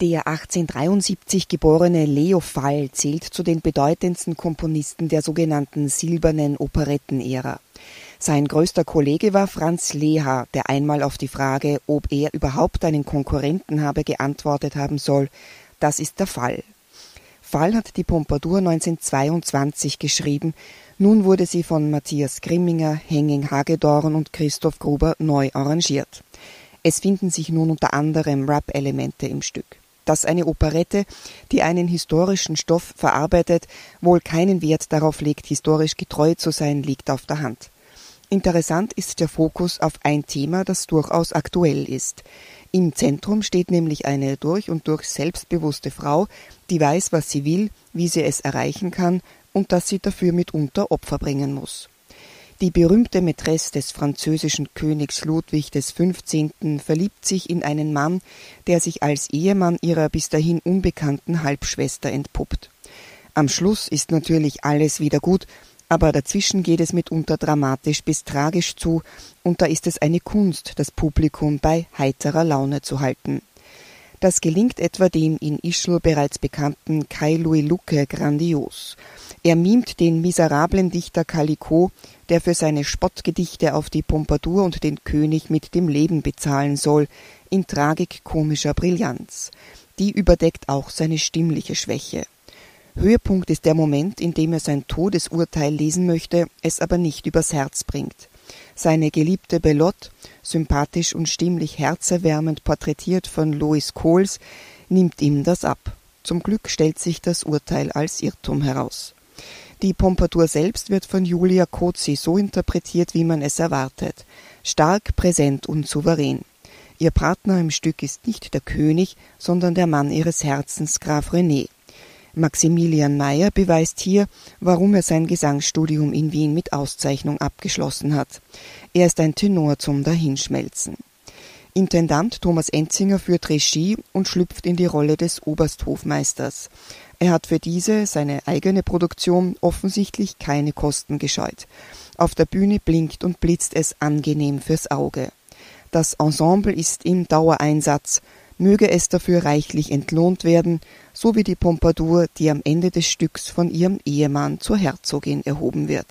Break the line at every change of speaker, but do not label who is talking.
Der 1873 geborene Leo Fall zählt zu den bedeutendsten Komponisten der sogenannten silbernen Operettenära. Sein größter Kollege war Franz Leha, der einmal auf die Frage, ob er überhaupt einen Konkurrenten habe, geantwortet haben soll, das ist der Fall. Fall hat die Pompadour 1922 geschrieben, nun wurde sie von Matthias Grimminger, Henning Hagedorn und Christoph Gruber neu arrangiert. Es finden sich nun unter anderem Rap-Elemente im Stück dass eine Operette, die einen historischen Stoff verarbeitet, wohl keinen Wert darauf legt, historisch getreu zu sein, liegt auf der Hand. Interessant ist der Fokus auf ein Thema, das durchaus aktuell ist. Im Zentrum steht nämlich eine durch und durch selbstbewusste Frau, die weiß, was sie will, wie sie es erreichen kann und dass sie dafür mitunter Opfer bringen muss. Die berühmte Mätresse des französischen Königs Ludwig XV. verliebt sich in einen Mann, der sich als Ehemann ihrer bis dahin unbekannten Halbschwester entpuppt. Am Schluss ist natürlich alles wieder gut, aber dazwischen geht es mitunter dramatisch bis tragisch zu, und da ist es eine Kunst, das Publikum bei heiterer Laune zu halten. Das gelingt etwa dem in Ischl bereits bekannten Kai Louis Lucke grandios. Er mimt den miserablen Dichter Calicot, der für seine Spottgedichte auf die Pompadour und den König mit dem Leben bezahlen soll, in tragikomischer Brillanz. Die überdeckt auch seine stimmliche Schwäche. Höhepunkt ist der Moment, in dem er sein Todesurteil lesen möchte, es aber nicht übers Herz bringt. Seine geliebte Belotte, sympathisch und stimmlich herzerwärmend porträtiert von Lois Kohls, nimmt ihm das ab. Zum Glück stellt sich das Urteil als Irrtum heraus. Die Pompadour selbst wird von Julia Cozi so interpretiert, wie man es erwartet. Stark, präsent und souverän. Ihr Partner im Stück ist nicht der König, sondern der Mann ihres Herzens, Graf René. Maximilian Mayer beweist hier, warum er sein Gesangsstudium in Wien mit Auszeichnung abgeschlossen hat. Er ist ein Tenor zum Dahinschmelzen. Intendant Thomas Enzinger führt Regie und schlüpft in die Rolle des Obersthofmeisters. Er hat für diese, seine eigene Produktion, offensichtlich keine Kosten gescheut. Auf der Bühne blinkt und blitzt es angenehm fürs Auge. Das Ensemble ist im Dauereinsatz, möge es dafür reichlich entlohnt werden, so wie die Pompadour, die am Ende des Stücks von ihrem Ehemann zur Herzogin erhoben wird